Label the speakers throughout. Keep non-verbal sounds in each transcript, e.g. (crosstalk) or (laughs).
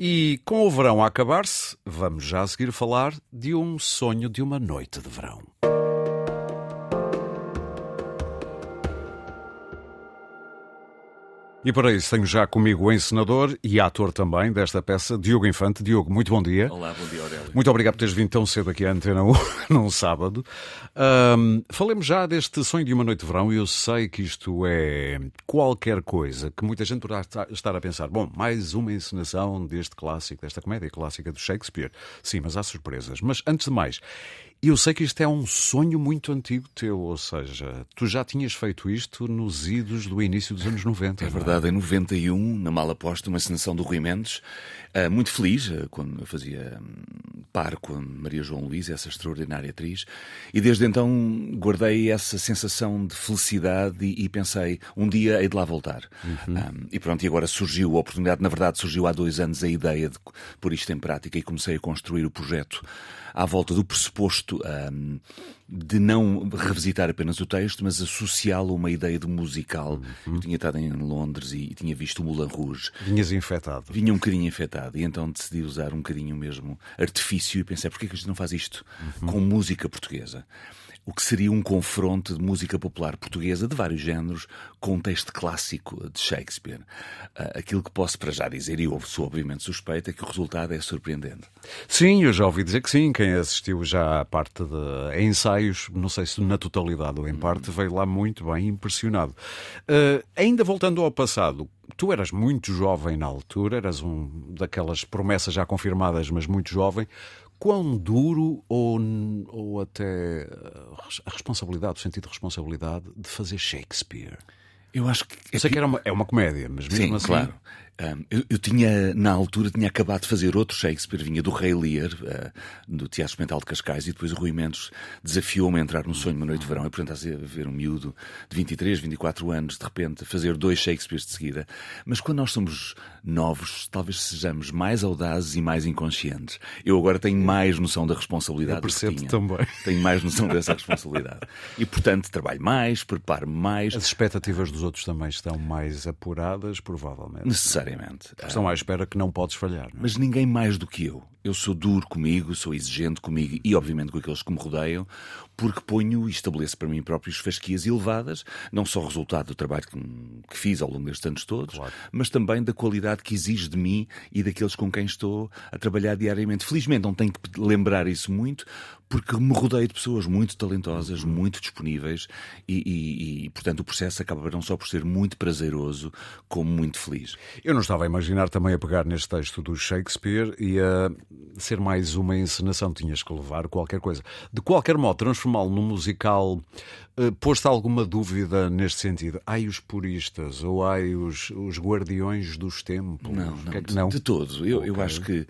Speaker 1: E com o verão a acabar-se, vamos já a seguir falar de um sonho de uma noite de verão. E para isso tenho já comigo o encenador e ator também desta peça, Diogo Infante. Diogo, muito bom dia.
Speaker 2: Olá, bom dia, Aurélio.
Speaker 1: Muito obrigado por teres vindo tão cedo aqui à Antena 1, (laughs) num sábado. Um, falemos já deste sonho de uma noite de verão e eu sei que isto é qualquer coisa que muita gente poderá estar a pensar. Bom, mais uma encenação deste clássico, desta comédia clássica do Shakespeare. Sim, mas há surpresas. Mas antes de mais, eu sei que isto é um sonho muito antigo teu, ou seja, tu já tinhas feito isto nos idos do início dos anos 90.
Speaker 2: É verdade,
Speaker 1: é?
Speaker 2: em 91, na Mala Posta, uma encenação do Rui Mendes, uh, muito feliz uh, quando eu fazia um, par com Maria João Luís, essa extraordinária atriz, e desde então guardei essa sensação de felicidade e, e pensei, um dia hei de lá voltar. Uhum. Um, e pronto, e agora surgiu a oportunidade, na verdade surgiu há dois anos a ideia de pôr isto em prática e comecei a construir o projeto à volta do pressuposto um, de não revisitar apenas o texto, mas associá-lo a uma ideia de musical. Uhum. Eu tinha estado em Londres e, e tinha visto o Moulin Rouge.
Speaker 1: Vinhas infectado.
Speaker 2: Vinha um bocadinho infectado e então decidi usar um bocadinho mesmo artifício e pensei, porquê que a gente não faz isto uhum. com música portuguesa? O que seria um confronto de música popular portuguesa de vários géneros com um texto clássico de Shakespeare. Uh, aquilo que posso para já dizer, e eu sou obviamente suspeito, é que o resultado é surpreendente.
Speaker 1: Sim, eu já ouvi dizer que sim. Quem assistiu já à parte de ensaios, não sei se na totalidade ou em parte, veio lá muito bem impressionado. Uh, ainda voltando ao passado, tu eras muito jovem na altura, eras um daquelas promessas já confirmadas, mas muito jovem quão duro ou, ou até a responsabilidade, o sentido de responsabilidade de fazer Shakespeare?
Speaker 2: Eu acho que.
Speaker 1: Eu sei que era uma, é uma comédia, mas mesmo
Speaker 2: Sim,
Speaker 1: assim.
Speaker 2: Claro. Um, eu, eu, tinha, na altura, tinha acabado de fazer outro Shakespeare, vinha do Rei Lear, uh, do Teatro Experimental de Cascais, e depois o Rui Mendes desafiou-me a entrar no sonho uma noite de verão. E, portanto, a ver um miúdo de 23, 24 anos, de repente, fazer dois Shakespeares de seguida. Mas quando nós somos novos, talvez sejamos mais audazes e mais inconscientes. Eu agora tenho mais noção da responsabilidade. Eu
Speaker 1: percebo também. (laughs)
Speaker 2: Tenho mais noção dessa responsabilidade. E, portanto, trabalho mais, preparo mais.
Speaker 1: As expectativas dos outros também estão mais apuradas, provavelmente.
Speaker 2: Necessariamente
Speaker 1: Estão à espera que não podes falhar. Não é?
Speaker 2: Mas ninguém mais do que eu. Eu sou duro comigo, sou exigente comigo e, obviamente, com aqueles que me rodeiam, porque ponho e estabeleço para mim próprios fasquias elevadas, não só resultado do trabalho que, que fiz ao longo destes anos todos,
Speaker 1: claro.
Speaker 2: mas também da qualidade que exige de mim e daqueles com quem estou a trabalhar diariamente. Felizmente, não tenho que lembrar isso muito, porque me rodeio de pessoas muito talentosas, uhum. muito disponíveis e, e, e, portanto, o processo acaba não só por ser muito prazeroso, como muito feliz.
Speaker 1: Eu não estava a imaginar também a pegar neste texto do Shakespeare e a ser mais uma encenação. Tinhas que levar qualquer coisa. De qualquer modo, transformá-lo num musical Uh, Pôs-te alguma dúvida neste sentido? Ai os puristas ou ai os, os guardiões dos tempos?
Speaker 2: Não, não, é que, não? De, todo. Eu, okay. eu acho que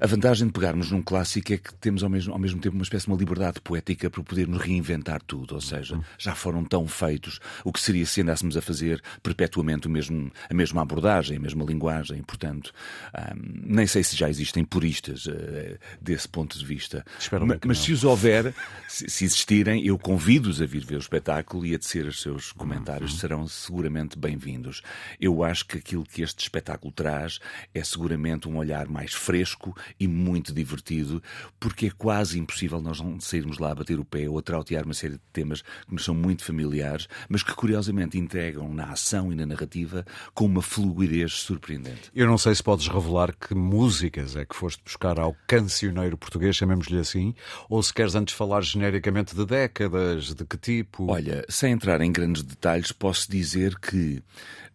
Speaker 2: a vantagem de pegarmos num clássico é que temos ao mesmo, ao mesmo tempo uma espécie de uma liberdade poética para podermos reinventar tudo. Ou seja, uhum. já foram tão feitos o que seria se andássemos a fazer perpetuamente o mesmo, a mesma abordagem, a mesma linguagem. Portanto, um, nem sei se já existem puristas uh, desse ponto de vista.
Speaker 1: Espero
Speaker 2: mas,
Speaker 1: mas
Speaker 2: se os houver, se, se existirem, eu convido-os a vir ver os espetáculo e a tecer os seus comentários uhum. serão seguramente bem-vindos. Eu acho que aquilo que este espetáculo traz é seguramente um olhar mais fresco e muito divertido, porque é quase impossível nós não sairmos lá a bater o pé ou a trautear uma série de temas que nos são muito familiares, mas que curiosamente integram na ação e na narrativa com uma fluidez surpreendente.
Speaker 1: Eu não sei se podes revelar que músicas é que foste buscar ao cancioneiro português, chamemos-lhe assim, ou se queres antes falar genericamente de décadas, de que tipo?
Speaker 2: Olha, sem entrar em grandes detalhes, posso dizer que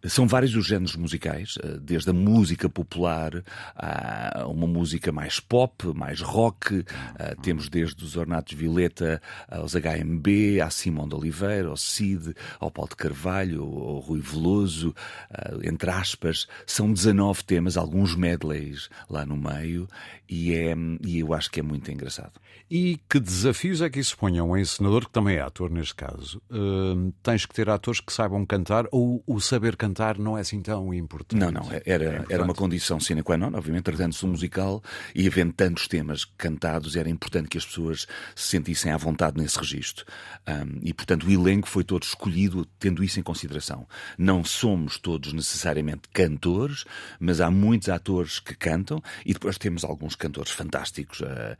Speaker 2: são vários os géneros musicais, eh, desde a música popular a uma música mais pop, mais rock. Eh, temos desde os Ornatos Violeta aos HMB, à Simão de Oliveira, ao Cid, ao Paulo de Carvalho, ao Rui Veloso, eh, entre aspas. São 19 temas, alguns medleys lá no meio, e, é, e eu acho que é muito engraçado.
Speaker 1: E que desafios é que isso põe a um encenador, que também é ator neste caso? Uh, tens que ter atores que saibam cantar ou o saber cantar não é assim tão importante?
Speaker 2: Não, não, era, é era uma condição sine qua non, obviamente, tratando-se de um musical e havendo tantos temas cantados, era importante que as pessoas se sentissem à vontade nesse registro. Um, e, portanto, o elenco foi todo escolhido tendo isso em consideração. Não somos todos necessariamente cantores, mas há muitos atores que cantam e depois temos alguns cantores fantásticos, uh,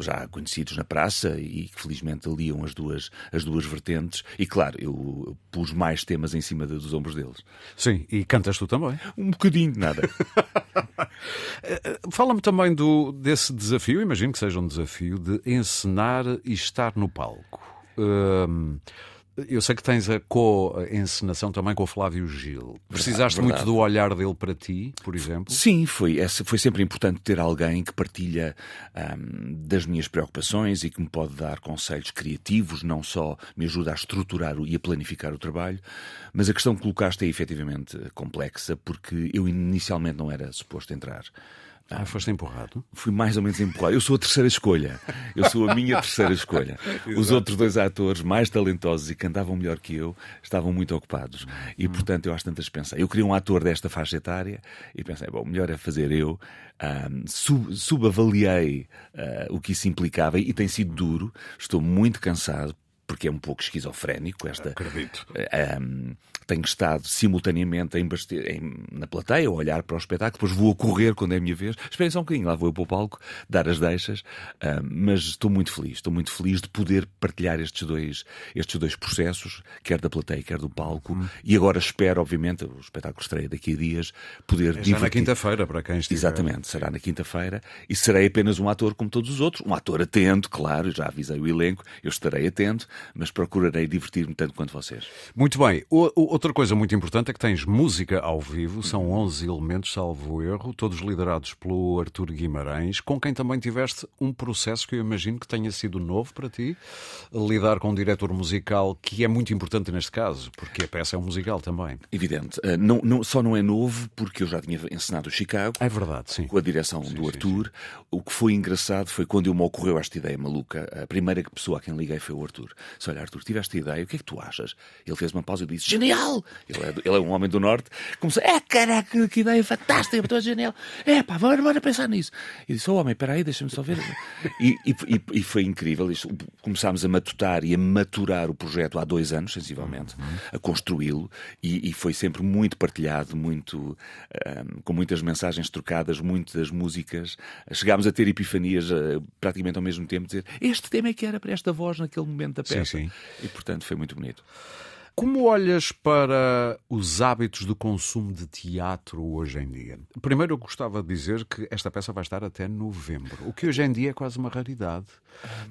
Speaker 2: já conhecidos na praça e que felizmente aliam as duas, as duas vertentes. E claro, eu pus mais temas em cima dos ombros deles.
Speaker 1: Sim, e cantas tu também?
Speaker 2: Um bocadinho de nada.
Speaker 1: Eh, (laughs) fala-me também do, desse desafio, imagino que seja um desafio, de encenar e estar no palco. Hum, eu sei que tens a co-encenação também com o Flávio Gil. Precisaste verdade. muito do olhar dele para ti, por exemplo?
Speaker 2: Sim, foi, foi sempre importante ter alguém que partilha um, das minhas preocupações e que me pode dar conselhos criativos, não só me ajuda a estruturar e a planificar o trabalho, mas a questão que colocaste é efetivamente complexa, porque eu inicialmente não era suposto entrar.
Speaker 1: Ah, foste empurrado?
Speaker 2: Fui mais ou menos empurrado. Eu sou a terceira escolha. Eu sou a minha terceira escolha. (laughs) Os outros dois atores, mais talentosos e cantavam melhor que eu, estavam muito ocupados. E, portanto, eu às tantas pensei. Eu queria um ator desta faixa etária e pensei, bom, melhor é fazer eu. Um, sub, subavaliei uh, o que isso implicava e tem sido duro. Estou muito cansado porque é um pouco esquizofrénico esta.
Speaker 1: Acredito.
Speaker 2: Um, tenho estado simultaneamente em, em, na plateia, a olhar para o espetáculo, depois vou a correr quando é a minha vez. Esperem só um bocadinho, lá vou eu para o palco, dar as deixas, um, mas estou muito feliz, estou muito feliz de poder partilhar estes dois, estes dois processos, quer da plateia, quer do palco, hum. e agora espero, obviamente, o espetáculo estreia daqui a dias, poder
Speaker 1: é divertir. na quinta-feira, para quem estiver.
Speaker 2: Exatamente, será na quinta-feira, e serei apenas um ator como todos os outros, um ator atento, claro, já avisei o elenco, eu estarei atento, mas procurarei divertir-me tanto quanto vocês.
Speaker 1: Muito bem. O, o, outra coisa muito importante é que tens música ao vivo, são 11 elementos, salvo erro, todos liderados pelo Artur Guimarães, com quem também tiveste um processo que eu imagino que tenha sido novo para ti, lidar com um diretor musical, que é muito importante neste caso, porque a peça é um musical também.
Speaker 2: Evidente. Uh, não, não, só não é novo, porque eu já tinha ensinado o Chicago.
Speaker 1: É verdade, sim.
Speaker 2: Com a direção sim, do Artur. Sim, sim. O que foi engraçado foi quando eu me ocorreu esta ideia maluca, a primeira pessoa a quem liguei foi o Artur. Disse, olha, Artur, tiveste ideia, o que é que tu achas? Ele fez uma pausa e disse, genial! Ele é, ele é um homem do Norte. Começou, é caraca, que ideia fantástica, estou genial. É pá, bora, bora pensar nisso. E disse, oh homem, espera aí, deixa-me só ver. E, e, e, foi incrível. Começámos a matutar e a maturar o projeto há dois anos, sensivelmente, a construí-lo. E, e, foi sempre muito partilhado, muito, um, com muitas mensagens trocadas, muitas músicas. Chegámos a ter epifanias uh, praticamente ao mesmo tempo, dizer este tema é que era para esta voz naquele momento da peça. Sim, sim. E portanto foi muito bonito.
Speaker 1: Como olhas para os hábitos do consumo de teatro hoje em dia? Primeiro, eu gostava de dizer que esta peça vai estar até novembro, o que hoje em dia é quase uma raridade.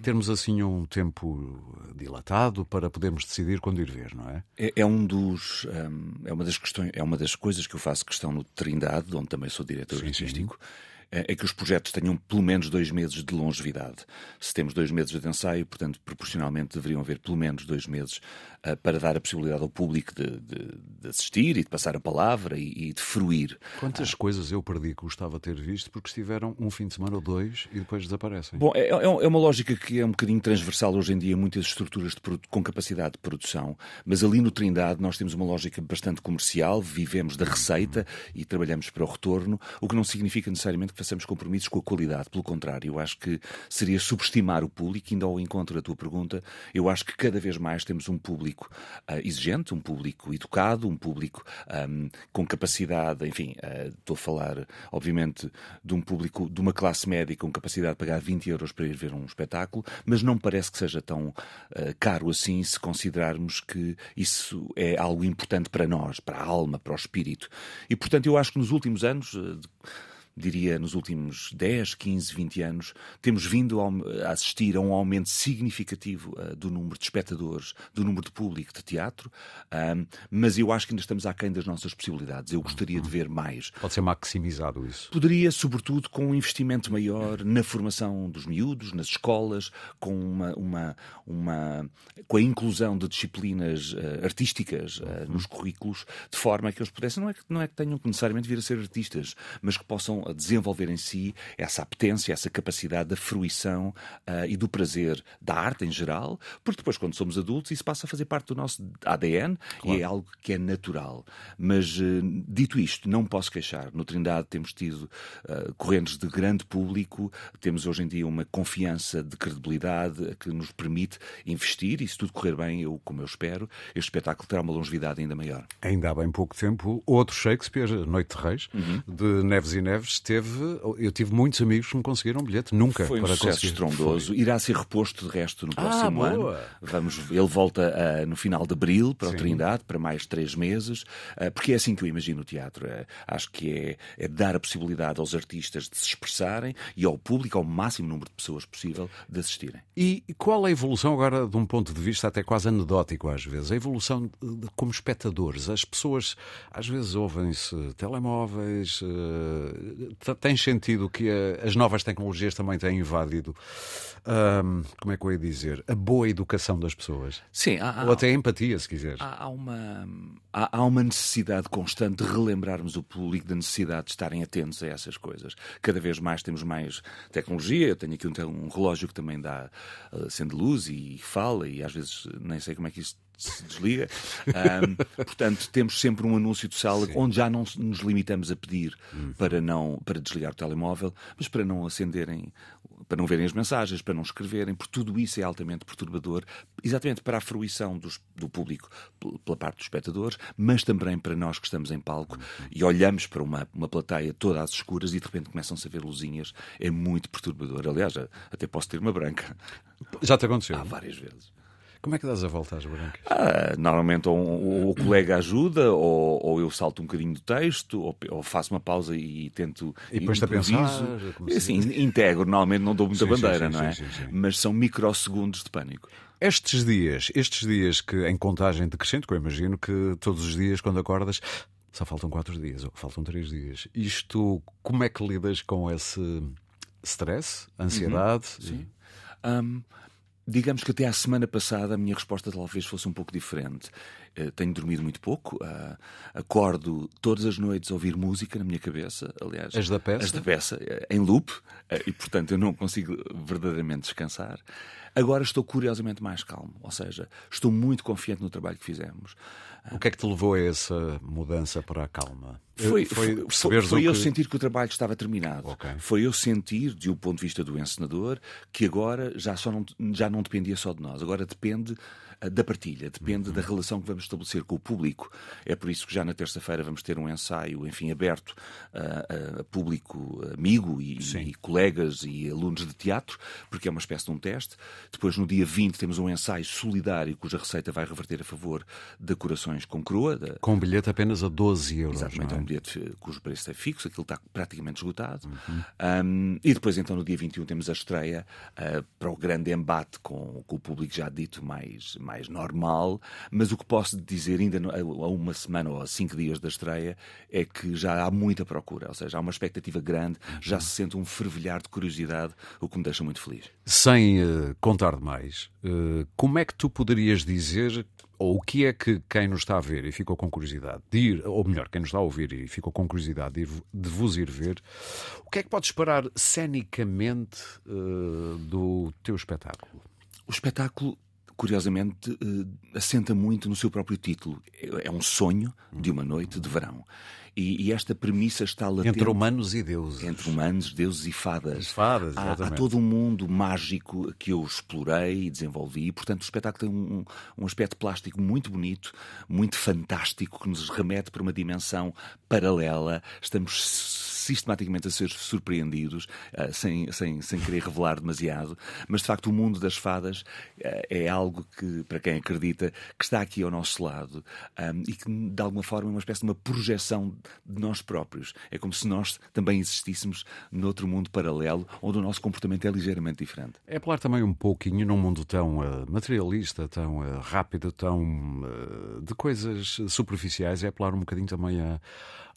Speaker 1: Termos assim um tempo dilatado para podermos decidir quando ir ver, não é?
Speaker 2: É, é um dos, um, é uma das questões, é uma das coisas que eu faço questão no Trindade, onde também sou diretor sim, artístico. Sim é, é que os projetos tenham pelo menos dois meses de longevidade. Se temos dois meses de ensaio, portanto, proporcionalmente deveriam haver pelo menos dois meses uh, para dar a possibilidade ao público de, de, de assistir e de passar a palavra e, e de fruir.
Speaker 1: Quantas ah. coisas eu perdi que gostava de ter visto porque estiveram um fim de semana ou dois e depois desaparecem?
Speaker 2: Bom, é, é, é uma lógica que é um bocadinho transversal hoje em dia, muitas estruturas com capacidade de produção, mas ali no Trindade nós temos uma lógica bastante comercial, vivemos da receita e trabalhamos para o retorno, o que não significa necessariamente que façamos compromissos com a qualidade. Pelo contrário, eu acho que seria subestimar o público, indo ao encontro da tua pergunta. Eu acho que cada vez mais temos um público uh, exigente, um público educado, um público um, com capacidade, enfim, uh, estou a falar, obviamente, de um público de uma classe média com capacidade de pagar 20 euros para ir ver um espetáculo, mas não parece que seja tão uh, caro assim se considerarmos que isso é algo importante para nós, para a alma, para o espírito. E, portanto, eu acho que nos últimos anos diria, nos últimos 10, 15, 20 anos, temos vindo a assistir a um aumento significativo uh, do número de espectadores, do número de público de teatro, uh, mas eu acho que ainda estamos aquém das nossas possibilidades. Eu gostaria de ver mais.
Speaker 1: Pode ser maximizado isso?
Speaker 2: Poderia, sobretudo, com um investimento maior na formação dos miúdos, nas escolas, com uma, uma, uma com a inclusão de disciplinas uh, artísticas nos currículos, de forma que eles pudessem, não é que, não é que tenham que necessariamente vir a ser artistas, mas que possam possam desenvolver em si essa apetência, essa capacidade da fruição uh, e do prazer da arte em geral, porque depois, quando somos adultos, isso passa a fazer parte do nosso ADN claro. e é algo que é natural. Mas, uh, dito isto, não posso queixar. No Trindade temos tido uh, correntes de grande público, temos hoje em dia uma confiança de credibilidade que nos permite investir e, se tudo correr bem, eu, como eu espero, este espetáculo terá uma longevidade ainda maior.
Speaker 1: Ainda há bem pouco tempo, outro Shakespeare, Noite de Reis, uhum. de Neves e Neves, teve. Eu tive muitos amigos que me conseguiram um bilhete, nunca
Speaker 2: Foi um
Speaker 1: para
Speaker 2: sucesso
Speaker 1: conseguir.
Speaker 2: estrondoso. Foi. Irá ser reposto de resto no próximo
Speaker 1: ah,
Speaker 2: ano. Vamos, ele volta uh, no final de abril para Sim. o Trindade, para mais três meses, uh, porque é assim que eu imagino o teatro. Uh, acho que é, é, dar a possibilidade aos artistas de se expressarem e ao público, ao máximo número de pessoas possível, de assistirem.
Speaker 1: E qual é a evolução agora, de um ponto de vista até quase anedótico às vezes, a evolução de, como espectadores? As pessoas às vezes ouvem-se telemóveis, tem sentido que a, as novas tecnologias também têm invadido, como é que eu ia dizer, a boa educação das pessoas.
Speaker 2: Sim.
Speaker 1: Há, Ou até a empatia, se quiser.
Speaker 2: Há, há uma, há, há, uma necessidade constante de relembrarmos o público da necessidade de estarem atentos a essas coisas. Cada vez mais temos mais tecnologia. Eu tenho aqui um, um relógio que também dá, uh, acende luz e fala, e às vezes nem sei como é que isso se desliga. Um, portanto, temos sempre um anúncio de sala Sim. onde já não nos limitamos a pedir uhum. para, não, para desligar o telemóvel, mas para não acenderem, para não verem as mensagens, para não escreverem, porque tudo isso é altamente perturbador, exatamente para a fruição dos, do público pela parte dos espectadores, mas também para nós que estamos em palco uhum. e olhamos para uma, uma plateia toda às escuras e de repente começam-se a ver luzinhas. É muito perturbador. Aliás, até posso ter uma branca.
Speaker 1: Já te aconteceu?
Speaker 2: Há várias vezes.
Speaker 1: Como é que dás a volta às brancas?
Speaker 2: Ah, normalmente ou, ou, o colega ajuda, ou, ou, eu salto um bocadinho do texto, ou, ou faço uma pausa e tento.
Speaker 1: E depois a pensar.
Speaker 2: Assim, integro, normalmente não dou muita sim, bandeira, sim, sim, não é? Mas são microsegundos de pânico.
Speaker 1: Estes dias, estes dias que em contagem decrescente, que eu imagino que todos os dias quando acordas só faltam quatro dias, ou faltam três dias. Isto, como é que lidas com esse stress, ansiedade?
Speaker 2: Uhum, sim. Um, Digamos que até à semana passada a minha resposta talvez fosse um pouco diferente. Uh, tenho dormido muito pouco, uh, acordo todas as noites a ouvir música na minha cabeça, aliás.
Speaker 1: As da peça?
Speaker 2: As da peça, uh, em loop, e portanto eu não consigo verdadeiramente descansar. Agora estou curiosamente mais calmo, ou seja, estou muito confiante no trabalho que fizemos.
Speaker 1: O que é que te levou a essa mudança para a calma?
Speaker 2: Foi, foi, foi, foi eu que... sentir que o trabalho estava terminado. Okay. Foi eu sentir, de um ponto de vista do encenador, que agora já, só não, já não dependia só de nós. Agora depende da partilha, depende uhum. da relação que vamos estabelecer com o público. É por isso que já na terça-feira vamos ter um ensaio, enfim, aberto a, a público amigo e, e, colegas e alunos de teatro, porque é uma espécie de um teste. Depois, no dia 20, temos um ensaio solidário cuja receita vai reverter a favor de Corações com Croa. Da...
Speaker 1: Com um bilhete apenas a 12 euros.
Speaker 2: Exatamente,
Speaker 1: é?
Speaker 2: é um bilhete cujo preço é fixo, aquilo está praticamente esgotado. Uhum. Um, e depois, então, no dia 21, temos a estreia uh, para o grande embate com, com o público já dito mais, mais mais normal, mas o que posso dizer ainda a uma semana ou a cinco dias da estreia é que já há muita procura, ou seja, há uma expectativa grande, já se sente um fervilhar de curiosidade, o que me deixa muito feliz.
Speaker 1: Sem uh, contar demais, uh, como é que tu poderias dizer ou o que é que quem nos está a ver e ficou com curiosidade de ir, ou melhor, quem nos está a ouvir e ficou com curiosidade de, ir, de vos ir ver, o que é que pode esperar cenicamente uh, do teu espetáculo?
Speaker 2: O espetáculo curiosamente, uh, assenta muito no seu próprio título. É, é um sonho de uma noite de verão. E, e, esta premissa está latente.
Speaker 1: Entre humanos e deuses.
Speaker 2: Entre humanos, deuses e fadas.
Speaker 1: fadas,
Speaker 2: há, há, todo um mundo mágico que eu explorei e desenvolvi. E, portanto, o espetáculo tem um, um aspecto plástico muito bonito, muito fantástico, que nos remete para uma dimensão paralela. Estamos sistematicamente a ser surpreendidos, uh, sem, sem, sem querer revelar demasiado, mas de facto o mundo das fadas uh, é algo que, para quem acredita, que está aqui ao nosso lado um, e que de alguma forma é uma espécie de uma projeção de nós próprios. É como se nós também existíssemos noutro mundo paralelo, onde o nosso comportamento é ligeiramente diferente.
Speaker 1: É falar também um pouquinho num mundo tão uh, materialista, tão rápido, tão de coisas superficiais, é apelar um bocadinho também a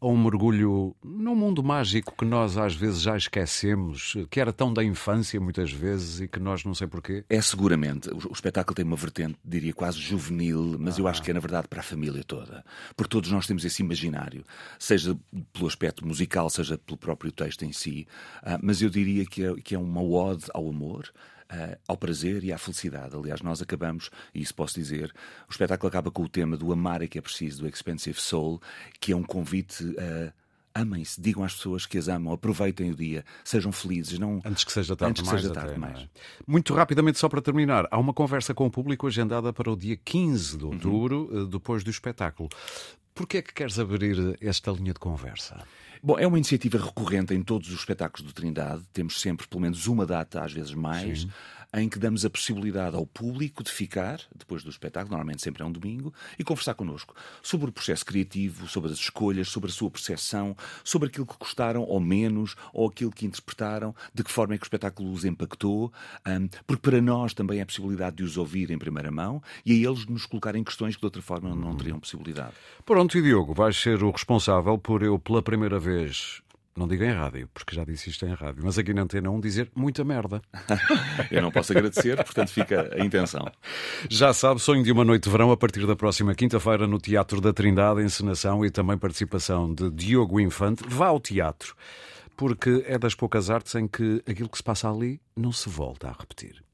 Speaker 1: a um mergulho num mundo mágico que nós às vezes já esquecemos, que era tão da infância muitas vezes e que nós não sei porquê?
Speaker 2: É seguramente. O, espetáculo tem uma vertente, diria, quase juvenil, mas ah. eu acho que é na verdade para a família toda. Porque todos nós temos esse imaginário, seja pelo aspecto musical, seja pelo próprio texto em si. Uh, mas eu diria que é, que é uma ode ao amor. Uh, ao prazer e à felicidade. Aliás, nós acabamos, e isso posso dizer, o espetáculo acaba com o tema do amar é que é preciso, do Expensive Soul, que é um convite a. Amem-se, digam às pessoas que as amam, aproveitem o dia, sejam felizes. Não...
Speaker 1: Antes que seja tarde
Speaker 2: Antes
Speaker 1: mais.
Speaker 2: Seja tarde até, mais. É?
Speaker 1: Muito rapidamente, só para terminar, há uma conversa com o público agendada para o dia 15 de outubro, uhum. depois do espetáculo. Por que é que queres abrir esta linha de conversa?
Speaker 2: Bom, é uma iniciativa recorrente em todos os espetáculos do Trindade. Temos sempre pelo menos uma data, às vezes mais. Sim em que damos a possibilidade ao público de ficar, depois do espetáculo, normalmente sempre é um domingo, e conversar connosco sobre o processo criativo, sobre as escolhas, sobre a sua percepção, sobre aquilo que gostaram ou menos, ou aquilo que interpretaram, de que forma é que o espetáculo os impactou, um, porque para nós também é a possibilidade de os ouvir em primeira mão e a eles nos colocarem questões que de outra forma não teriam possibilidade.
Speaker 1: Pronto, e Diogo, vais ser o responsável por eu, pela primeira vez não digo em rádio, porque já disse isto em rádio, mas aqui na Antena 1 dizer muita merda. (laughs)
Speaker 2: Eu não posso agradecer, portanto fica a intenção.
Speaker 1: Já sabe, sonho de uma noite de verão a partir da próxima quinta-feira no Teatro da Trindade, encenação e também participação de Diogo Infante. Vá ao teatro, porque é das poucas artes em que aquilo que se passa ali não se volta a repetir.